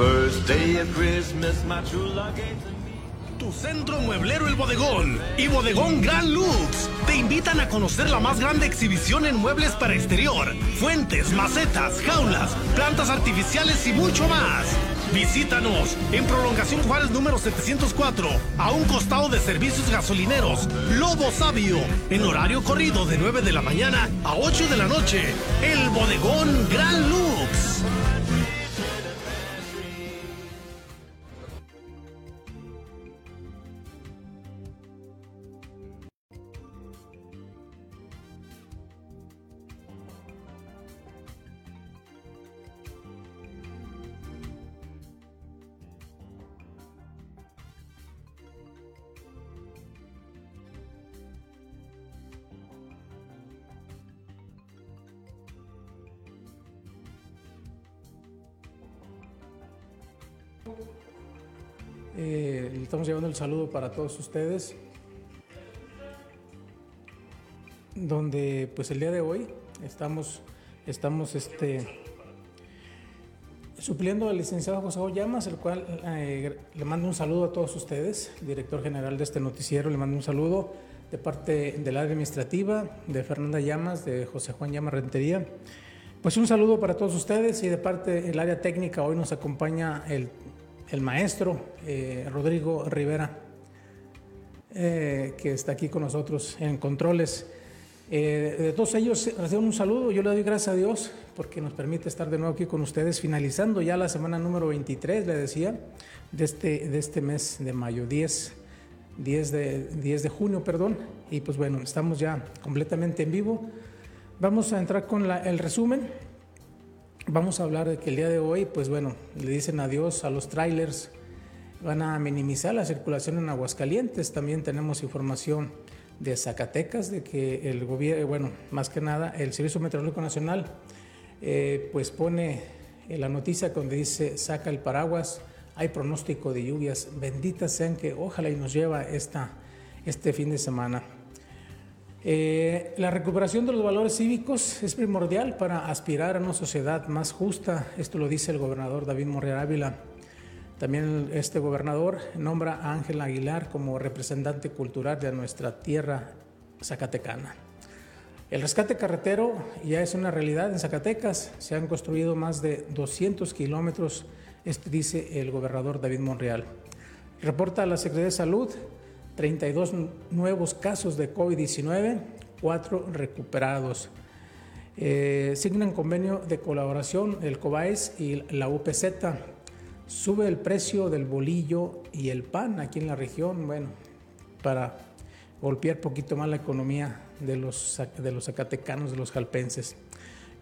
first day of Christmas. Tu centro mueblero El Bodegón y Bodegón Gran Lux te invitan a conocer la más grande exhibición en muebles para exterior, fuentes, macetas, jaulas, plantas artificiales y mucho más. Visítanos en Prolongación Juárez número 704, a un costado de servicios gasolineros, Lobo Sabio, en horario corrido de 9 de la mañana a 8 de la noche. El Bodegón Gran Lux. Eh, estamos llevando el saludo para todos ustedes. Donde pues el día de hoy estamos, estamos este, supliendo al licenciado José Llamas, el cual eh, le mando un saludo a todos ustedes, director general de este noticiero, le mando un saludo de parte del área administrativa, de Fernanda Llamas, de José Juan Llamas Rentería. Pues un saludo para todos ustedes y de parte del área técnica hoy nos acompaña el el maestro eh, Rodrigo Rivera, eh, que está aquí con nosotros en controles. Eh, de todos ellos les un saludo, yo le doy gracias a Dios porque nos permite estar de nuevo aquí con ustedes, finalizando ya la semana número 23, le decía, de este, de este mes de mayo, 10, 10, de, 10 de junio, perdón, y pues bueno, estamos ya completamente en vivo. Vamos a entrar con el resumen Vamos a hablar de que el día de hoy, pues bueno, le dicen adiós a los trailers, van a minimizar la circulación en Aguascalientes. También tenemos información de Zacatecas, de que el gobierno, bueno, más que nada, el Servicio Meteorológico Nacional, eh, pues pone la noticia donde dice, saca el paraguas, hay pronóstico de lluvias, benditas sean que ojalá y nos lleva esta, este fin de semana. Eh, la recuperación de los valores cívicos es primordial para aspirar a una sociedad más justa. Esto lo dice el gobernador David Morreal Ávila. También este gobernador nombra a Ángel Aguilar como representante cultural de nuestra tierra zacatecana. El rescate carretero ya es una realidad en Zacatecas. Se han construido más de 200 kilómetros, este dice el gobernador David Monreal. Reporta la Secretaría de Salud 32 nuevos casos de COVID-19, 4 recuperados. Eh, signan convenio de colaboración el COBAES y la UPZ. Sube el precio del bolillo y el pan aquí en la región, bueno, para golpear poquito más la economía de los, de los zacatecanos, de los jalpenses.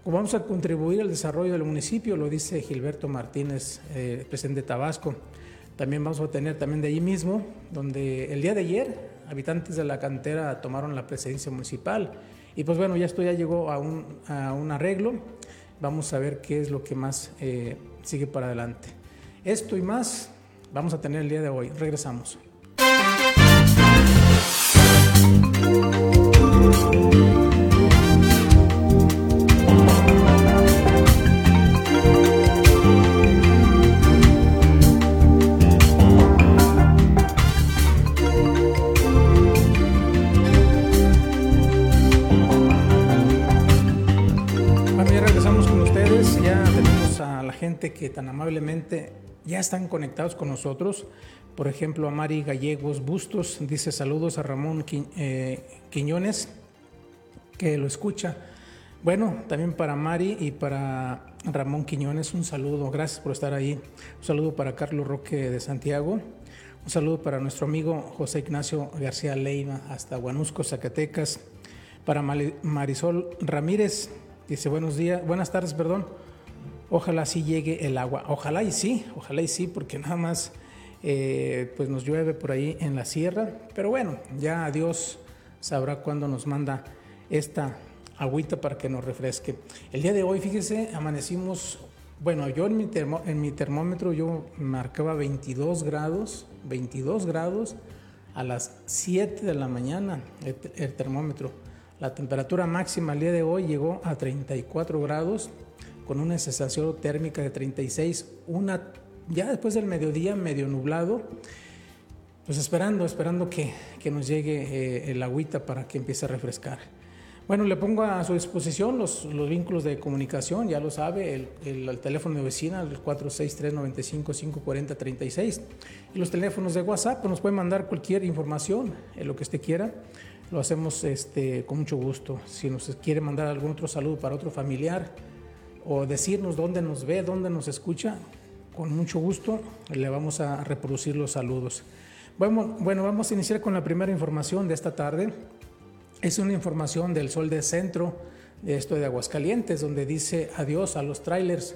Vamos a contribuir al desarrollo del municipio, lo dice Gilberto Martínez, eh, presidente de Tabasco. También vamos a tener también de allí mismo, donde el día de ayer habitantes de la cantera tomaron la presidencia municipal. Y pues bueno, ya esto ya llegó a un, arreglo. Vamos a ver qué es lo que más eh, sigue para adelante. Esto y más vamos a tener el día de hoy. Regresamos. Tan amablemente ya están conectados con nosotros. Por ejemplo, a Mari Gallegos Bustos dice saludos a Ramón eh, Quiñones, que lo escucha. Bueno, también para Mari y para Ramón Quiñones, un saludo. Gracias por estar ahí. Un saludo para Carlos Roque de Santiago. Un saludo para nuestro amigo José Ignacio García Leiva, hasta Guanusco, Zacatecas. Para Marisol Ramírez, dice buenos días, buenas tardes, perdón. Ojalá sí llegue el agua. Ojalá y sí, ojalá y sí, porque nada más eh, pues nos llueve por ahí en la sierra. Pero bueno, ya Dios sabrá cuándo nos manda esta agüita para que nos refresque. El día de hoy, fíjese, amanecimos, bueno, yo en mi, en mi termómetro yo marcaba 22 grados, 22 grados a las 7 de la mañana el, el termómetro. La temperatura máxima el día de hoy llegó a 34 grados con una sensación térmica de 36, una ya después del mediodía medio nublado, pues esperando, esperando que, que nos llegue eh, el agüita para que empiece a refrescar. Bueno, le pongo a su disposición los, los vínculos de comunicación, ya lo sabe, el, el, el teléfono de vecina, el 463-95-540-36, y los teléfonos de WhatsApp, pues nos puede mandar cualquier información, en lo que usted quiera, lo hacemos este, con mucho gusto. Si nos quiere mandar algún otro saludo para otro familiar o decirnos dónde nos ve, dónde nos escucha, con mucho gusto le vamos a reproducir los saludos. Bueno, bueno, vamos a iniciar con la primera información de esta tarde. Es una información del Sol de Centro, de esto de Aguascalientes, donde dice adiós a los trailers.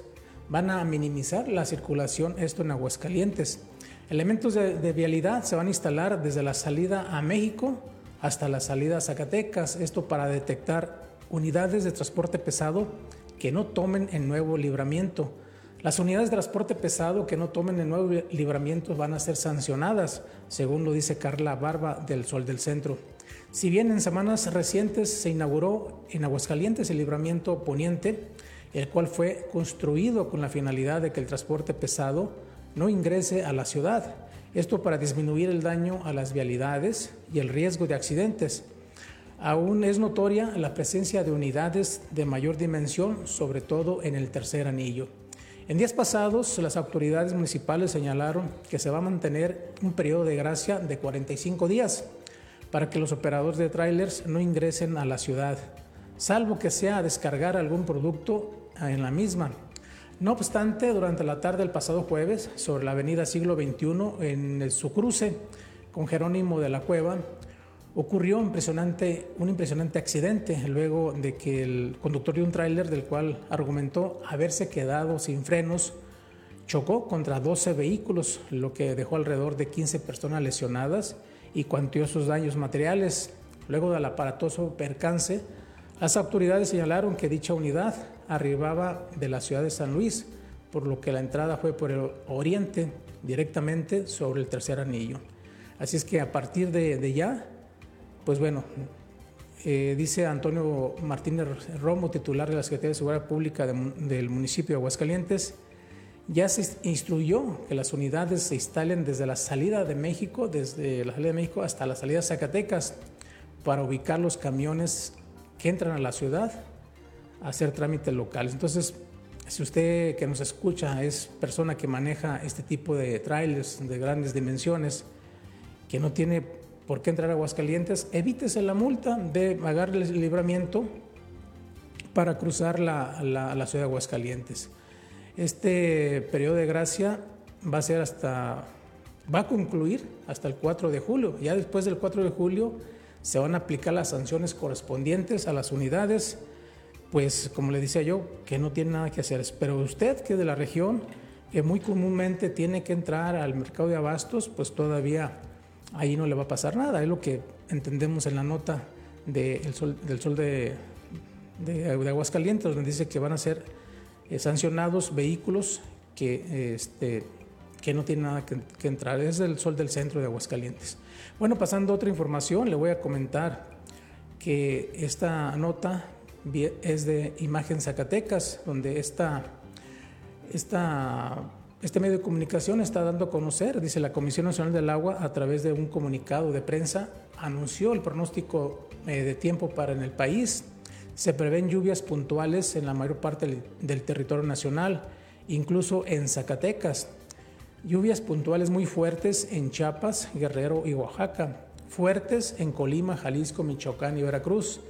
Van a minimizar la circulación, esto en Aguascalientes. Elementos de, de vialidad se van a instalar desde la salida a México hasta la salida a Zacatecas, esto para detectar unidades de transporte pesado que no tomen el nuevo libramiento. Las unidades de transporte pesado que no tomen el nuevo libramiento van a ser sancionadas, según lo dice Carla Barba del Sol del Centro. Si bien en semanas recientes se inauguró en Aguascalientes el libramiento poniente, el cual fue construido con la finalidad de que el transporte pesado no ingrese a la ciudad, esto para disminuir el daño a las vialidades y el riesgo de accidentes. Aún es notoria la presencia de unidades de mayor dimensión, sobre todo en el tercer anillo. En días pasados, las autoridades municipales señalaron que se va a mantener un periodo de gracia de 45 días para que los operadores de trailers no ingresen a la ciudad, salvo que sea a descargar algún producto en la misma. No obstante, durante la tarde del pasado jueves, sobre la avenida Siglo XXI, en su cruce con Jerónimo de la Cueva, ocurrió impresionante, un impresionante accidente luego de que el conductor de un tráiler del cual argumentó haberse quedado sin frenos chocó contra 12 vehículos, lo que dejó alrededor de 15 personas lesionadas y cuantiosos daños materiales. Luego del aparatoso percance, las autoridades señalaron que dicha unidad arribaba de la ciudad de San Luis, por lo que la entrada fue por el oriente, directamente sobre el tercer anillo. Así es que a partir de, de ya, pues bueno, eh, dice Antonio Martínez Romo, titular de la Secretaría de Seguridad Pública de, del municipio de Aguascalientes, ya se instruyó que las unidades se instalen desde la salida de México, desde la salida de México hasta la salida de Zacatecas, para ubicar los camiones que entran a la ciudad a hacer trámites locales. Entonces, si usted que nos escucha es persona que maneja este tipo de trailers de grandes dimensiones, que no tiene por qué entrar a Aguascalientes, evítese la multa de pagar el libramiento para cruzar la, la ciudad de Aguascalientes. Este periodo de gracia va a ser hasta, va a concluir hasta el 4 de julio. Ya después del 4 de julio se van a aplicar las sanciones correspondientes a las unidades, pues como le decía yo, que no tiene nada que hacer. Pero usted que es de la región, que muy comúnmente tiene que entrar al mercado de abastos, pues todavía ahí no le va a pasar nada. Es lo que entendemos en la nota sol, del Sol de, de, de Aguascalientes, donde dice que van a ser eh, sancionados vehículos que, este, que no tienen nada que, que, entrar. Es el Sol del Centro de Aguascalientes. Bueno, pasando a otra información, le voy a comentar que esta nota es de Imagen Zacatecas, donde esta, esta este medio de comunicación está dando a conocer, dice la Comisión Nacional del Agua, a través de un comunicado de prensa, anunció el pronóstico eh, de tiempo para en el país. Se prevén lluvias puntuales en la mayor parte del, territorio nacional, incluso en Zacatecas. Lluvias puntuales muy fuertes en Chiapas, Guerrero y Oaxaca. Fuertes en Colima, Jalisco, Michoacán y Veracruz.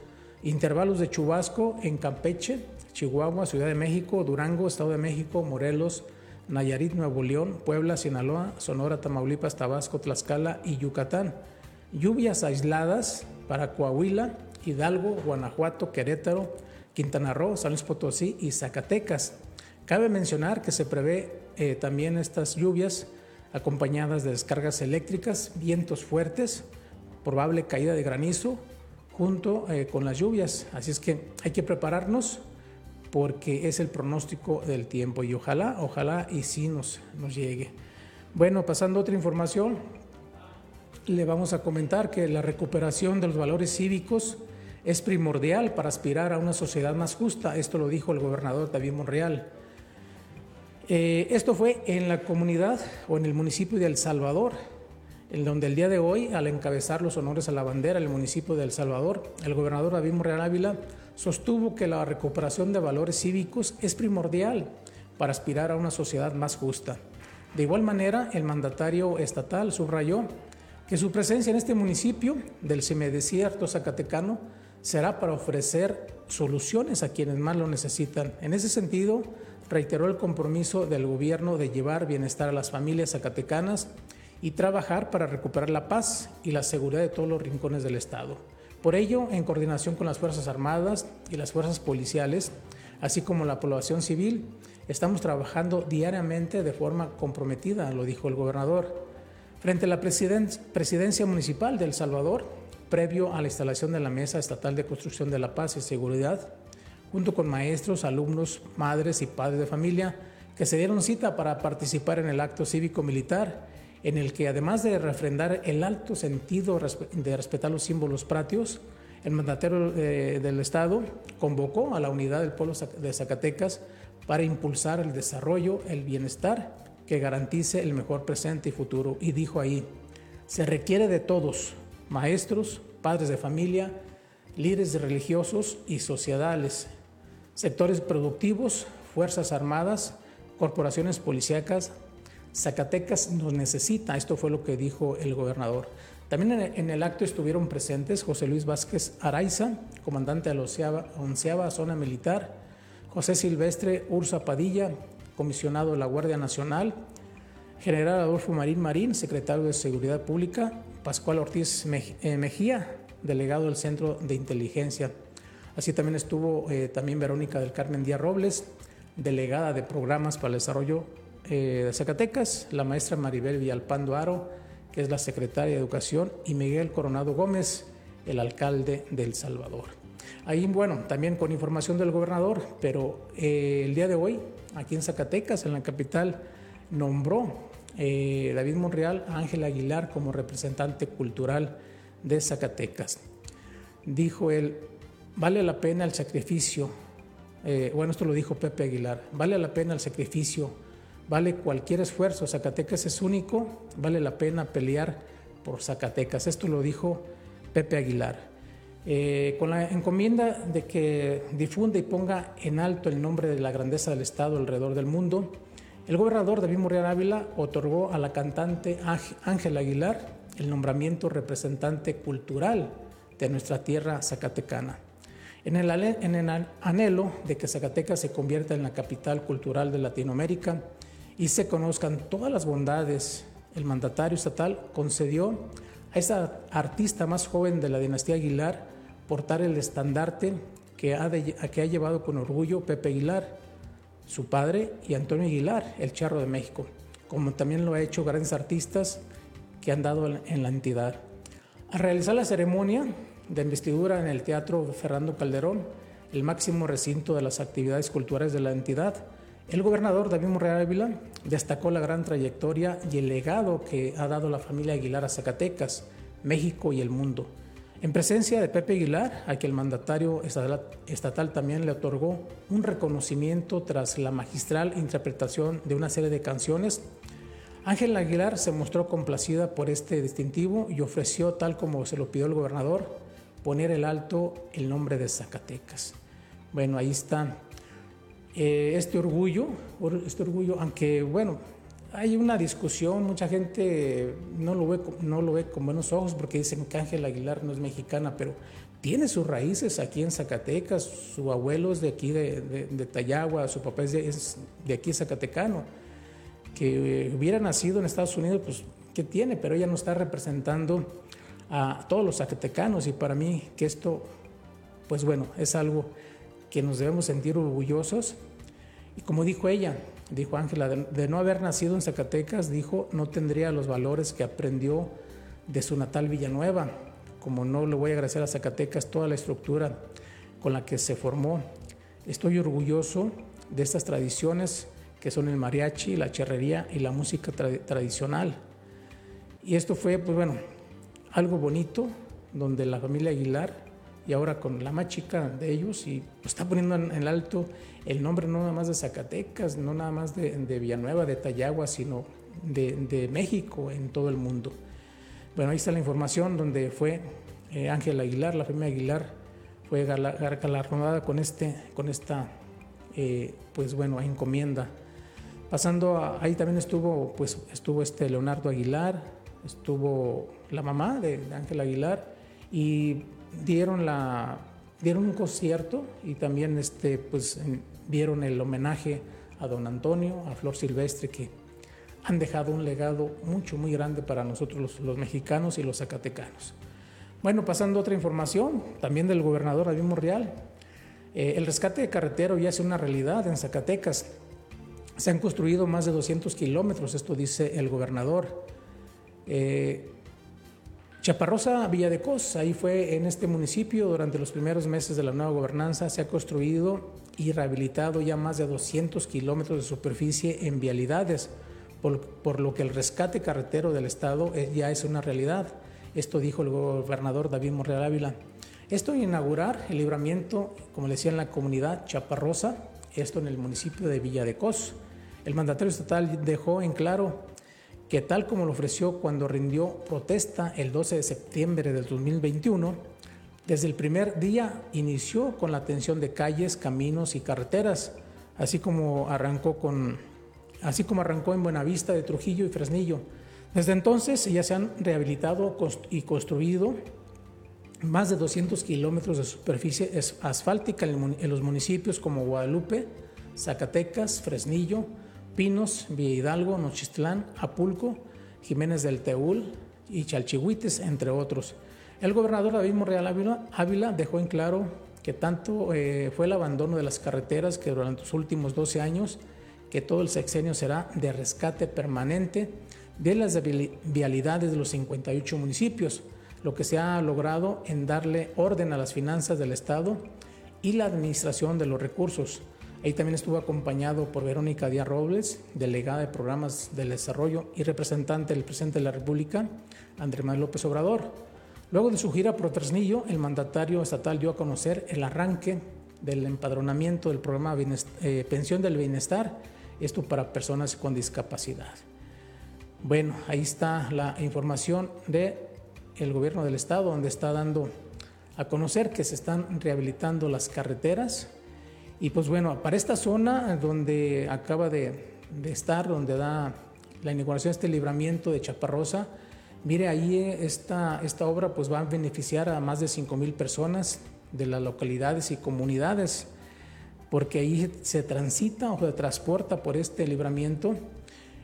Intervalos de chubasco en Campeche, Chihuahua, Ciudad de México, Durango, Estado de México, Morelos, Nayarit, Nuevo León, Puebla, Sinaloa, Sonora, Tamaulipas, Tabasco, Tlaxcala y Yucatán. Lluvias aisladas para Coahuila, Hidalgo, Guanajuato, Querétaro, Quintana Roo, San Luis Potosí y Zacatecas. Cabe mencionar que se prevé eh, también estas lluvias acompañadas de descargas eléctricas, vientos fuertes, probable caída de granizo junto eh, con las lluvias. Así es que hay que prepararnos porque es el pronóstico del tiempo y ojalá, ojalá y sí nos, nos llegue. Bueno, pasando a otra información, le vamos a comentar que la recuperación de los valores cívicos es primordial para aspirar a una sociedad más justa. Esto lo dijo el gobernador David Monreal. Eh, esto fue en la comunidad o en el municipio de El Salvador, en donde el día de hoy, al encabezar los honores a la bandera el municipio de El Salvador, el gobernador David Morreal Ávila sostuvo que la recuperación de valores cívicos es primordial para aspirar a una sociedad más justa. De igual manera, el mandatario estatal subrayó que su presencia en este municipio del semidesierto zacatecano será para ofrecer soluciones a quienes más lo necesitan. En ese sentido, reiteró el compromiso del gobierno de llevar bienestar a las familias zacatecanas y trabajar para recuperar la paz y la seguridad de todos los rincones del Estado. Por ello, en coordinación con las Fuerzas Armadas y las Fuerzas Policiales, así como la población civil, estamos trabajando diariamente de forma comprometida, lo dijo el gobernador. Frente a la presidencia municipal de El Salvador, previo a la instalación de la Mesa Estatal de Construcción de la Paz y Seguridad, junto con maestros, alumnos, madres y padres de familia, que se dieron cita para participar en el acto cívico-militar en el que además de refrendar el alto sentido de respetar los símbolos pratios, el mandatario eh, del Estado convocó a la unidad del pueblo de Zacatecas para impulsar el desarrollo, el bienestar que garantice el mejor presente y futuro. Y dijo ahí, se requiere de todos, maestros, padres de familia, líderes religiosos y sociedades, sectores productivos, fuerzas armadas, corporaciones policíacas, Zacatecas nos necesita, esto fue lo que dijo el gobernador. También en el acto estuvieron presentes José Luis Vázquez Araiza, comandante de la onceava zona militar, José Silvestre Ursa Padilla, comisionado de la Guardia Nacional, General Adolfo Marín Marín, secretario de Seguridad Pública, Pascual Ortiz eh, Mejía, delegado del Centro de Inteligencia. Así también estuvo eh, también Verónica del Carmen Díaz Robles, delegada de programas para el desarrollo eh, de Zacatecas, la maestra Maribel Villalpando Aro, que es la secretaria de Educación, y Miguel Coronado Gómez, el alcalde de El Salvador. Ahí, bueno, también con información del gobernador, pero eh, el día de hoy, aquí en Zacatecas, en la capital, nombró eh, David Monreal a Ángel Aguilar como representante cultural de Zacatecas. Dijo él, vale la pena el sacrificio, bueno, esto lo dijo Pepe Aguilar, vale la pena el sacrificio vale cualquier esfuerzo. Zacatecas es único, vale la pena pelear por Zacatecas. Esto lo dijo Pepe Aguilar. Eh, con la encomienda de que difunda y ponga en alto el nombre de la grandeza del Estado alrededor del mundo, el gobernador David Murrián Ávila otorgó a la cantante Ángela Aguilar el nombramiento representante cultural de nuestra tierra zacatecana. En el, en el anhelo de que Zacatecas se convierta en la capital cultural de Latinoamérica, y se conozcan todas las bondades, el mandatario estatal concedió a esa artista más joven de la dinastía Aguilar portar el estandarte que ha, que ha llevado con orgullo Pepe Aguilar, su padre, y Antonio Aguilar, el charro de México, como también lo ha hecho grandes artistas que han dado en la entidad. Al realizar la ceremonia de investidura en el Teatro Fernando Calderón, el máximo recinto de las actividades culturales de la entidad, el gobernador David Monreal Ávila destacó la gran trayectoria y el legado que ha dado la familia Aguilar a Zacatecas, México y el mundo. En presencia de Pepe Aguilar, a quien el mandatario estatal también le otorgó un reconocimiento tras la magistral interpretación de una serie de canciones, Ángel Aguilar se mostró complacida por este distintivo y ofreció, tal como se lo pidió el gobernador, poner el alto el nombre de Zacatecas. Bueno, ahí está eh, este orgullo, este orgullo, aunque bueno, hay una discusión, mucha gente no lo ve, no lo ve con buenos ojos porque dicen que Ángel Aguilar no es mexicana, pero tiene sus raíces aquí en Zacatecas, su abuelo es de aquí de, de, su papá es de, es de aquí zacatecano, que hubiera nacido en Estados Unidos, pues ¿qué tiene? Pero ella no está representando a todos los zacatecanos y para mí que esto, pues bueno, es algo que nos debemos sentir orgullosos. Y como dijo ella, dijo Ángela, de, no haber nacido en Zacatecas, dijo, no tendría los valores que aprendió de su natal Villanueva. Como no le voy a agradecer a Zacatecas toda la estructura con la que se formó. Estoy orgulloso de estas tradiciones que son el mariachi, la charrería y la música tradicional. Y esto fue, pues bueno, algo bonito, donde la familia Aguilar y ahora con la más chica de ellos y pues, está poniendo en, alto el nombre no nada más de Zacatecas, no nada más de, Villanueva, de Tayagua, sino de, México en todo el mundo. Bueno, ahí está la información donde fue eh, Aguilar, la familia Aguilar, fue galardonada con, este, con esta, eh, pues bueno, encomienda. Pasando ahí también estuvo, pues estuvo este Leonardo Aguilar, estuvo la mamá de Ángel Aguilar y dieron, la, dieron un concierto y también este, pues, vieron el homenaje a don Antonio, a Flor Silvestre, que han dejado un legado mucho, muy grande para nosotros los, mexicanos y los zacatecanos. Bueno, pasando a otra información, también del gobernador David Monreal. Eh, el rescate de carretero ya es una realidad en Zacatecas. Se han construido más de 200 kilómetros, esto dice el gobernador. Eh, Chaparrosa Villa de Cos, ahí fue en este municipio durante los primeros meses de la nueva gobernanza, se ha construido y rehabilitado ya más de 200 kilómetros de superficie en vialidades, por, lo que el rescate carretero del Estado ya es una realidad. Esto dijo el gobernador David Morreal Ávila. Esto inaugurar el libramiento, como le decía, en la comunidad Chaparrosa, esto en el municipio de Villa de Cos. El mandatario estatal dejó en claro que tal como lo ofreció cuando rindió protesta el 12 de septiembre del 2021, desde el primer día inició con la atención de calles, caminos y carreteras, así como arrancó con así como arrancó en Buenavista de Trujillo y Fresnillo. Desde entonces ya se han rehabilitado y construido más de 200 kilómetros de superficie asfáltica en los municipios como Guadalupe, Zacatecas, Fresnillo, Pinos, Villa Hidalgo, Nochistlán, Apulco, Jiménez del Teúl y Chalchihuites, entre otros. El gobernador David Morreal Ávila, dejó en claro que tanto eh, fue el abandono de las carreteras que durante los últimos 12 años, que todo el sexenio será de rescate permanente de las vialidades de los 58 municipios, lo que se ha logrado en darle orden a las finanzas del Estado y la administración de los recursos, Ahí también estuvo acompañado por Verónica Díaz Robles, delegada de programas del desarrollo y representante del presidente de la República, Andrés Manuel López Obrador. Luego de su gira por Tresnillo, el mandatario estatal dio a conocer el arranque del empadronamiento del programa eh, Pensión del Bienestar, esto para personas con discapacidad. Bueno, ahí está la información del el gobierno del estado, donde está dando a conocer que se están rehabilitando las carreteras, y pues bueno, para esta zona donde acaba de, estar, donde da la inauguración este libramiento de Chaparrosa, mire ahí esta, esta obra pues va a beneficiar a más de 5 mil personas de las localidades y comunidades, porque ahí se transita o se transporta por este libramiento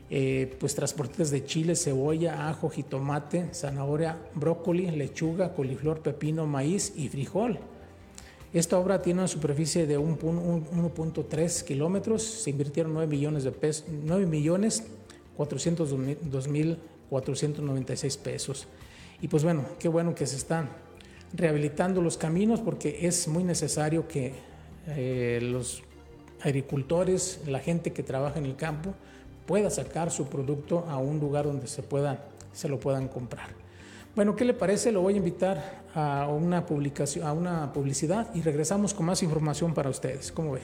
eh, pues transportes de chile, cebolla, ajo, jitomate, zanahoria, brócoli, lechuga, coliflor, pepino, maíz y frijol. Esta obra tiene una superficie de 1.3 kilómetros, se invirtieron 9 millones de pesos, 9 millones 402 mil 496 pesos. Y pues bueno, qué bueno que se están rehabilitando los caminos porque es muy necesario que eh, los agricultores, la gente que trabaja en el campo, pueda sacar su producto a un lugar donde se, pueda, se lo puedan comprar. Bueno, ¿qué le parece? Lo voy a invitar a una publicación, a una publicidad y regresamos con más información para ustedes. ¿Cómo ve?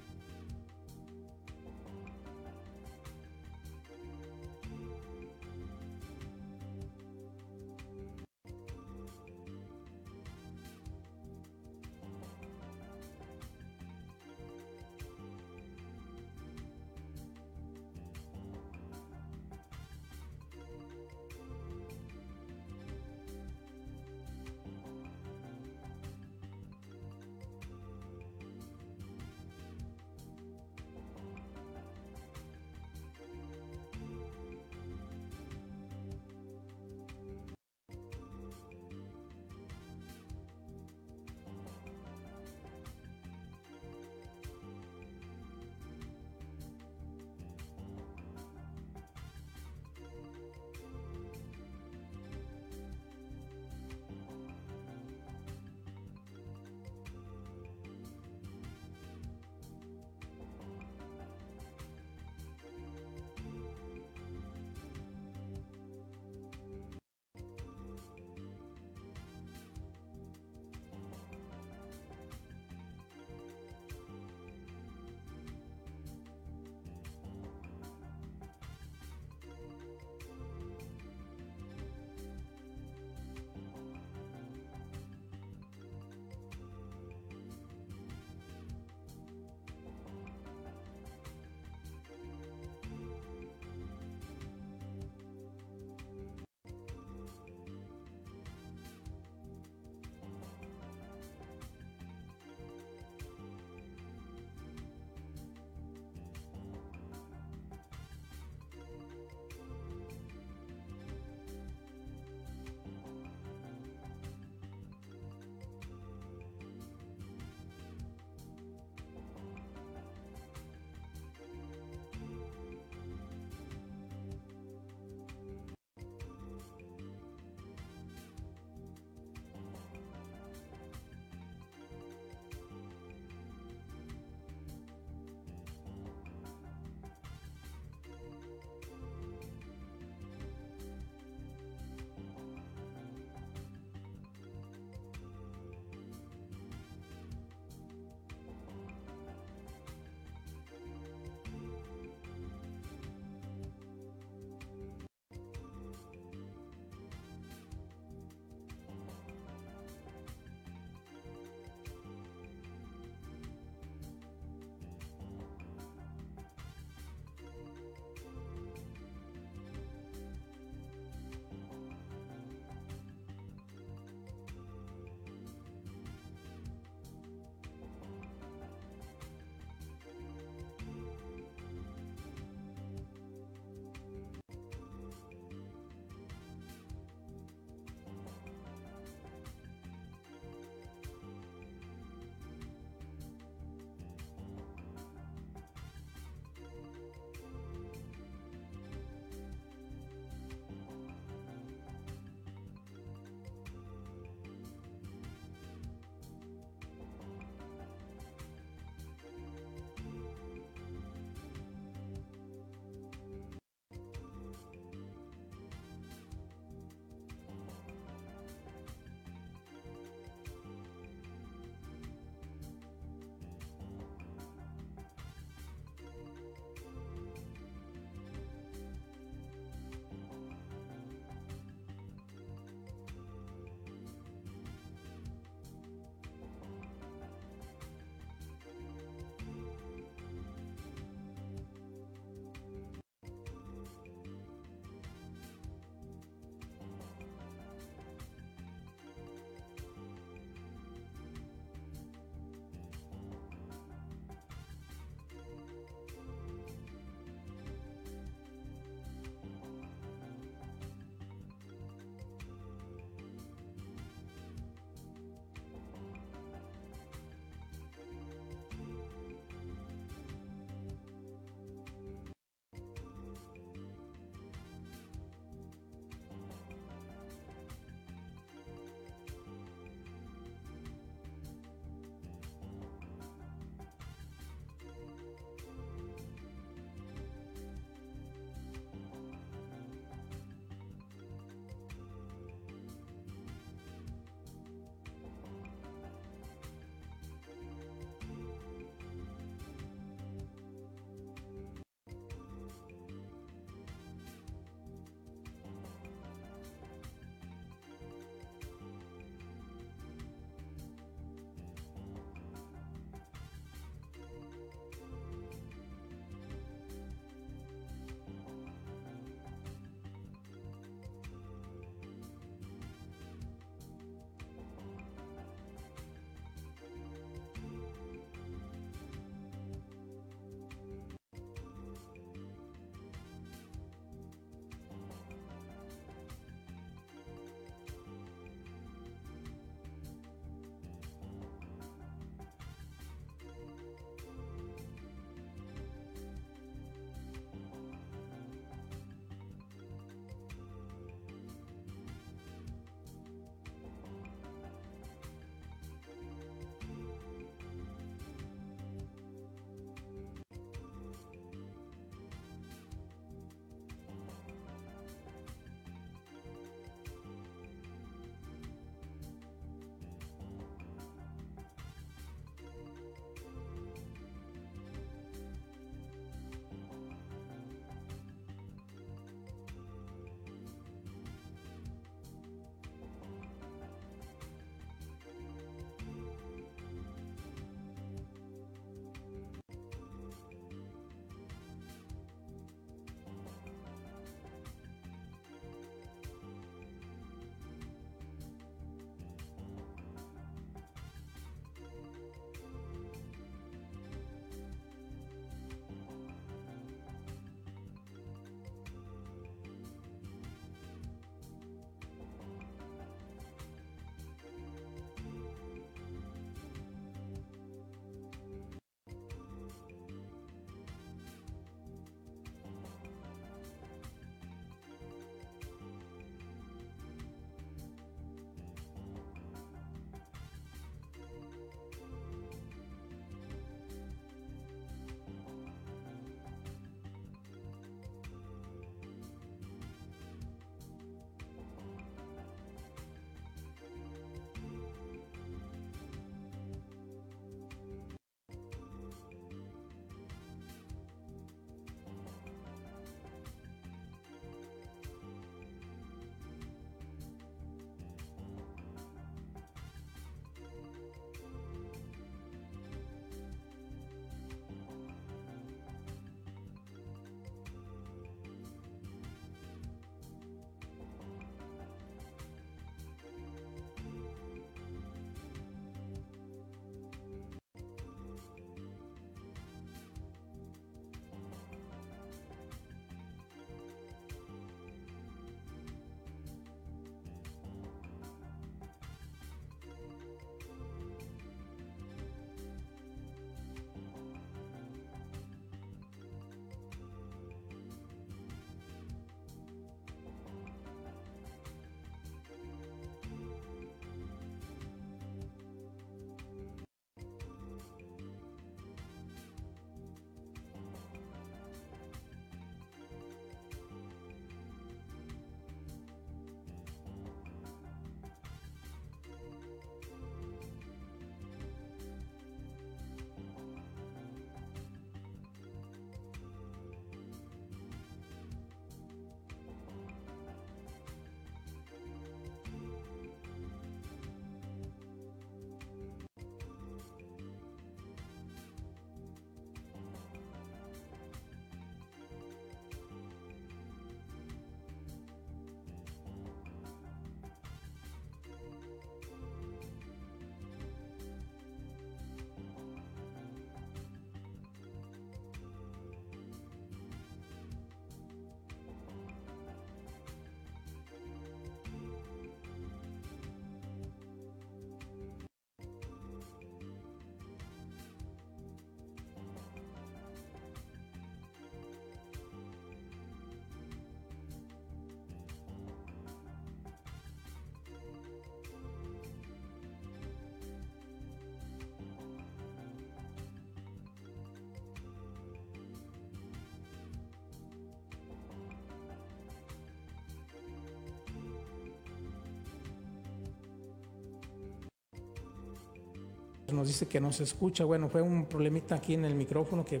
Nos dice que no se escucha. Bueno, fue un problemita aquí en el micrófono que,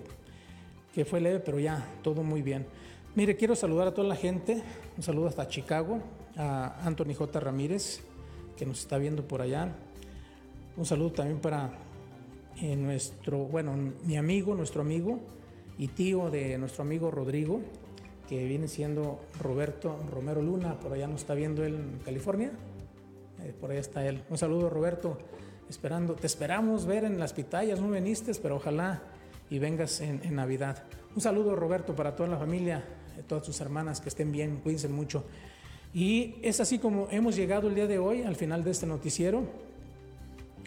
que fue leve, pero ya, todo muy bien. Mire, quiero saludar a toda la gente. Un saludo hasta Chicago, a Anthony J. Ramírez, que nos está viendo por allá. Un saludo también para eh, nuestro, bueno, mi amigo, nuestro amigo y tío de nuestro amigo Rodrigo, que viene siendo Roberto Romero Luna, por allá nos está viendo él en California. Eh, por allá está él. Un saludo, Roberto. Esperando, te esperamos ver en las pitayas, no viniste, pero ojalá y vengas en, en Navidad. Un saludo, Roberto, para toda la familia, eh, todas sus hermanas, que estén bien, cuídense mucho. Y es así como hemos llegado el día de hoy al final de este noticiero.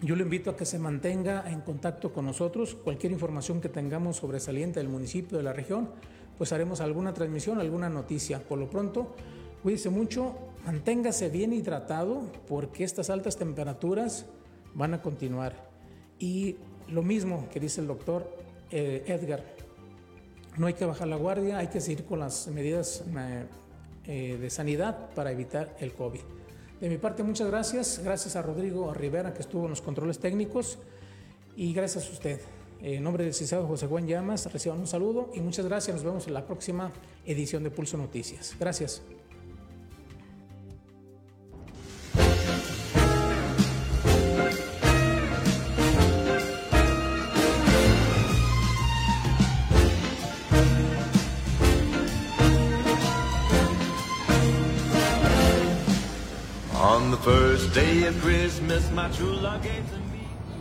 Yo le invito a que se mantenga en contacto con nosotros. Cualquier información que tengamos sobresaliente del municipio, de la región, pues haremos alguna transmisión, alguna noticia. Por lo pronto, cuídese mucho, manténgase bien hidratado porque estas altas temperaturas van a continuar. Y lo mismo que dice el doctor eh, Edgar, no hay que bajar la guardia, hay que seguir con las medidas eh, eh, de sanidad para evitar el COVID. De mi parte, muchas gracias. Gracias a Rodrigo Rivera, que estuvo en los controles técnicos. Y gracias a usted. En nombre del licenciado José Juan Llamas, reciban un saludo y muchas gracias. Nos vemos en la próxima edición de Pulso Noticias. Gracias.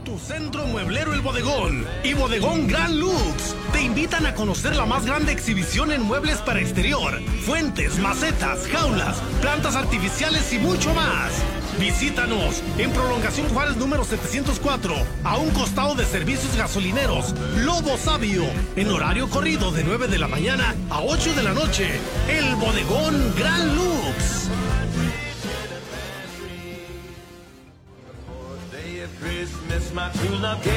Tu centro mueblero El Bodegón y Bodegón Gran Lux te invitan a conocer la más grande exhibición en muebles para exterior, fuentes, macetas, jaulas, plantas artificiales y mucho más. Visítanos en Prolongación Juárez número 704, a un costado de servicios gasolineros, Lobo Sabio, en horario corrido de 9 de la mañana a 8 de la noche. El Bodegón Gran Lux. Love